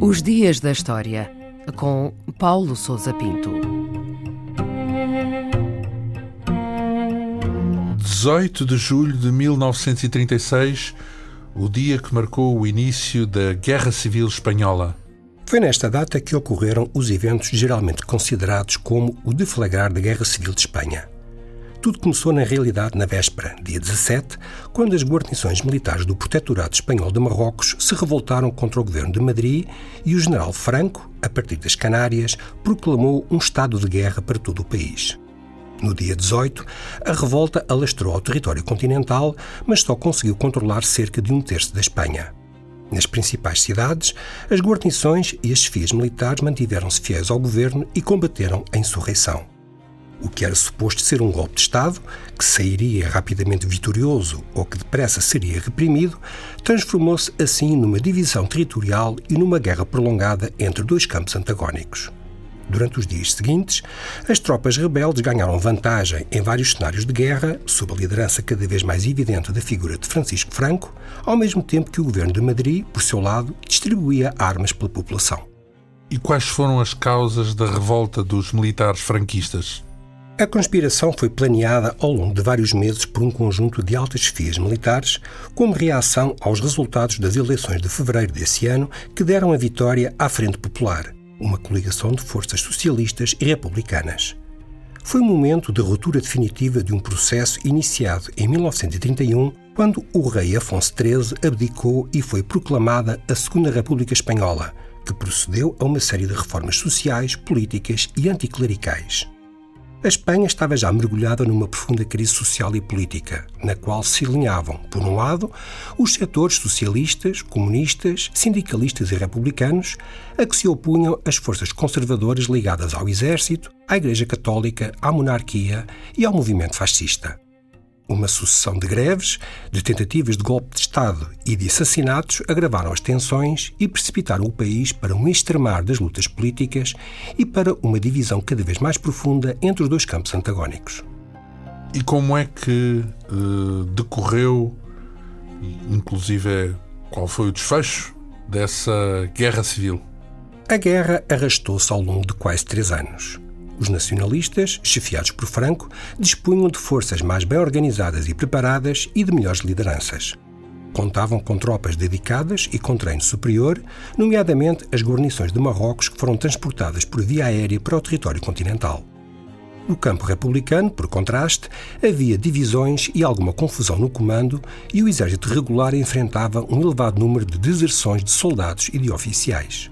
Os Dias da História, com Paulo Souza Pinto. 18 de julho de 1936, o dia que marcou o início da Guerra Civil Espanhola. Foi nesta data que ocorreram os eventos geralmente considerados como o deflagrar da Guerra Civil de Espanha. Tudo começou na realidade na véspera, dia 17, quando as guarnições militares do Protetorado Espanhol de Marrocos se revoltaram contra o governo de Madrid e o general Franco, a partir das Canárias, proclamou um estado de guerra para todo o país. No dia 18, a revolta alastrou ao território continental, mas só conseguiu controlar cerca de um terço da Espanha. Nas principais cidades, as guarnições e as chefias militares mantiveram-se fiéis ao governo e combateram a insurreição o que era suposto ser um golpe de Estado, que sairia rapidamente vitorioso ou que depressa seria reprimido, transformou-se assim numa divisão territorial e numa guerra prolongada entre dois campos antagónicos. Durante os dias seguintes, as tropas rebeldes ganharam vantagem em vários cenários de guerra, sob a liderança cada vez mais evidente da figura de Francisco Franco, ao mesmo tempo que o governo de Madrid, por seu lado, distribuía armas pela população. E quais foram as causas da revolta dos militares franquistas? A conspiração foi planeada ao longo de vários meses por um conjunto de altas chefias militares, como reação aos resultados das eleições de fevereiro desse ano, que deram a vitória à Frente Popular, uma coligação de forças socialistas e republicanas. Foi um momento de ruptura definitiva de um processo iniciado em 1931, quando o rei Afonso XIII abdicou e foi proclamada a Segunda República Espanhola, que procedeu a uma série de reformas sociais, políticas e anticlericais. A Espanha estava já mergulhada numa profunda crise social e política, na qual se alinhavam, por um lado, os setores socialistas, comunistas, sindicalistas e republicanos, a que se opunham as forças conservadoras ligadas ao exército, à Igreja Católica, à monarquia e ao movimento fascista. Uma sucessão de greves, de tentativas de golpe de Estado e de assassinatos agravaram as tensões e precipitaram o país para um extremar das lutas políticas e para uma divisão cada vez mais profunda entre os dois campos antagónicos. E como é que uh, decorreu, inclusive qual foi o desfecho dessa guerra civil? A guerra arrastou-se ao longo de quase três anos. Os nacionalistas, chefiados por Franco, dispunham de forças mais bem organizadas e preparadas e de melhores lideranças. Contavam com tropas dedicadas e com treino superior, nomeadamente as guarnições de Marrocos que foram transportadas por via aérea para o território continental. No campo republicano, por contraste, havia divisões e alguma confusão no comando e o exército regular enfrentava um elevado número de deserções de soldados e de oficiais.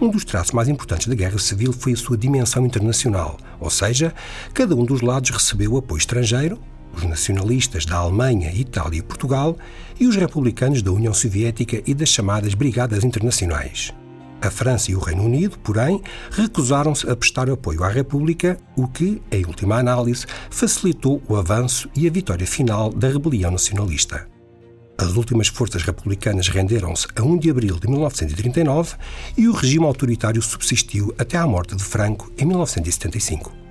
Um dos traços mais importantes da Guerra Civil foi a sua dimensão internacional, ou seja, cada um dos lados recebeu apoio estrangeiro, os nacionalistas da Alemanha, Itália e Portugal e os republicanos da União Soviética e das chamadas Brigadas Internacionais. A França e o Reino Unido, porém, recusaram-se a prestar apoio à República, o que, em última análise, facilitou o avanço e a vitória final da rebelião nacionalista. As últimas forças republicanas renderam-se a 1 de abril de 1939 e o regime autoritário subsistiu até à morte de Franco em 1975.